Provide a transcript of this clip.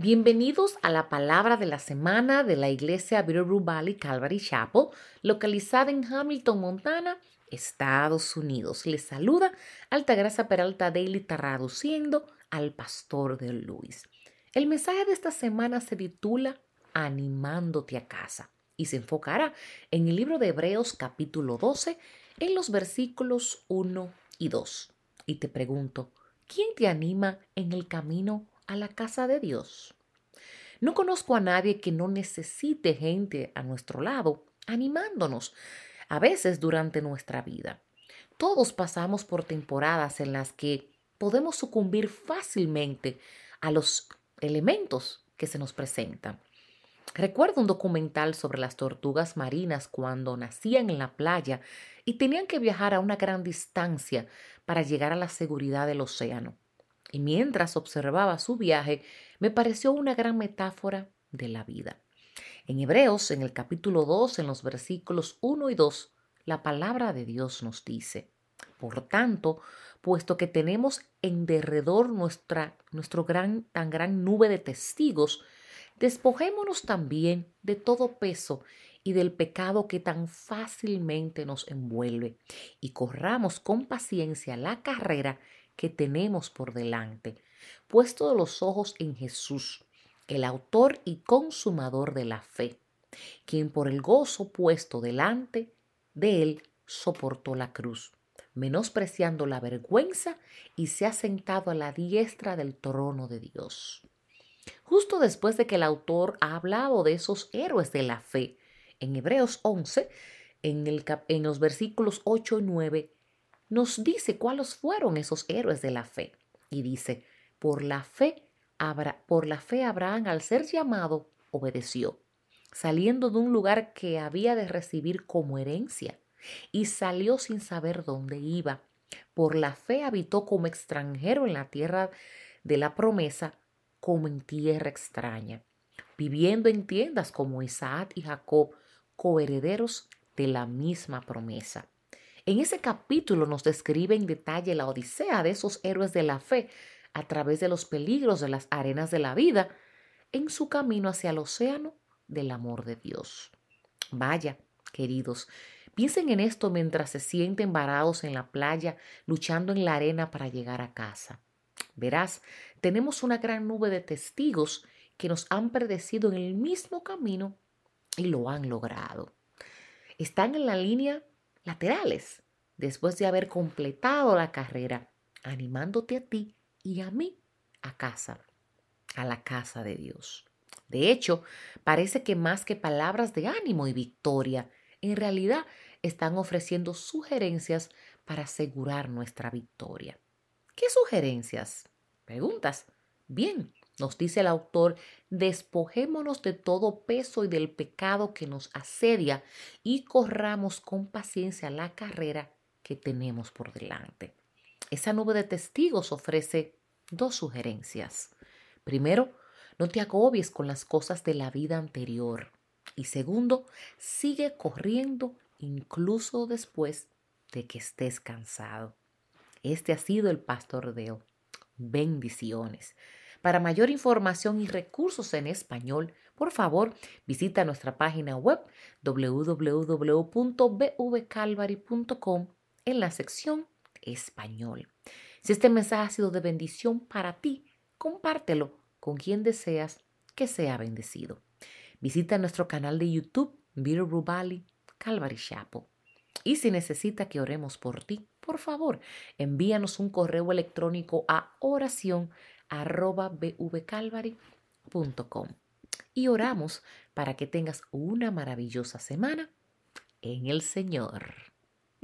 Bienvenidos a la palabra de la semana de la iglesia Bitterroot Valley Calvary Chapel, localizada en Hamilton, Montana, Estados Unidos. Les saluda Altagracia Peralta Daily traduciendo al pastor de Luis. El mensaje de esta semana se titula Animándote a casa y se enfocará en el libro de Hebreos capítulo 12 en los versículos 1 y 2. Y te pregunto, ¿quién te anima en el camino a la casa de Dios. No conozco a nadie que no necesite gente a nuestro lado animándonos, a veces durante nuestra vida. Todos pasamos por temporadas en las que podemos sucumbir fácilmente a los elementos que se nos presentan. Recuerdo un documental sobre las tortugas marinas cuando nacían en la playa y tenían que viajar a una gran distancia para llegar a la seguridad del océano y mientras observaba su viaje me pareció una gran metáfora de la vida. En Hebreos, en el capítulo 2, en los versículos 1 y 2, la palabra de Dios nos dice, por tanto, puesto que tenemos en derredor nuestra nuestro gran, tan gran nube de testigos, despojémonos también de todo peso y del pecado que tan fácilmente nos envuelve, y corramos con paciencia la carrera que tenemos por delante, puesto los ojos en Jesús, el autor y consumador de la fe, quien por el gozo puesto delante de él soportó la cruz, menospreciando la vergüenza y se ha sentado a la diestra del trono de Dios. Justo después de que el autor ha hablado de esos héroes de la fe, en Hebreos 11, en, en los versículos 8 y 9, nos dice cuáles fueron esos héroes de la fe. Y dice, por la fe, por la fe Abraham al ser llamado obedeció, saliendo de un lugar que había de recibir como herencia, y salió sin saber dónde iba. Por la fe habitó como extranjero en la tierra de la promesa, como en tierra extraña, viviendo en tiendas como Isaac y Jacob, coherederos de la misma promesa. En ese capítulo nos describe en detalle la odisea de esos héroes de la fe a través de los peligros de las arenas de la vida en su camino hacia el océano del amor de Dios. Vaya, queridos, piensen en esto mientras se sienten varados en la playa luchando en la arena para llegar a casa. Verás, tenemos una gran nube de testigos que nos han predecido en el mismo camino y lo han logrado. Están en la línea laterales después de haber completado la carrera, animándote a ti y a mí a casa, a la casa de Dios. De hecho, parece que más que palabras de ánimo y victoria, en realidad están ofreciendo sugerencias para asegurar nuestra victoria. ¿Qué sugerencias? Preguntas. Bien, nos dice el autor, despojémonos de todo peso y del pecado que nos asedia y corramos con paciencia la carrera que tenemos por delante. Esa nube de testigos ofrece dos sugerencias. Primero, no te agobies con las cosas de la vida anterior. Y segundo, sigue corriendo incluso después de que estés cansado. Este ha sido el pastor Deo. Bendiciones. Para mayor información y recursos en español, por favor, visita nuestra página web www.bvcalvary.com en la sección Español. Si este mensaje ha sido de bendición para ti, compártelo con quien deseas que sea bendecido. Visita nuestro canal de YouTube, Bitterroot Valley Calvary Chapel. Y si necesita que oremos por ti, por favor, envíanos un correo electrónico a oración arroba bvcalvary.com. Y oramos para que tengas una maravillosa semana en el Señor.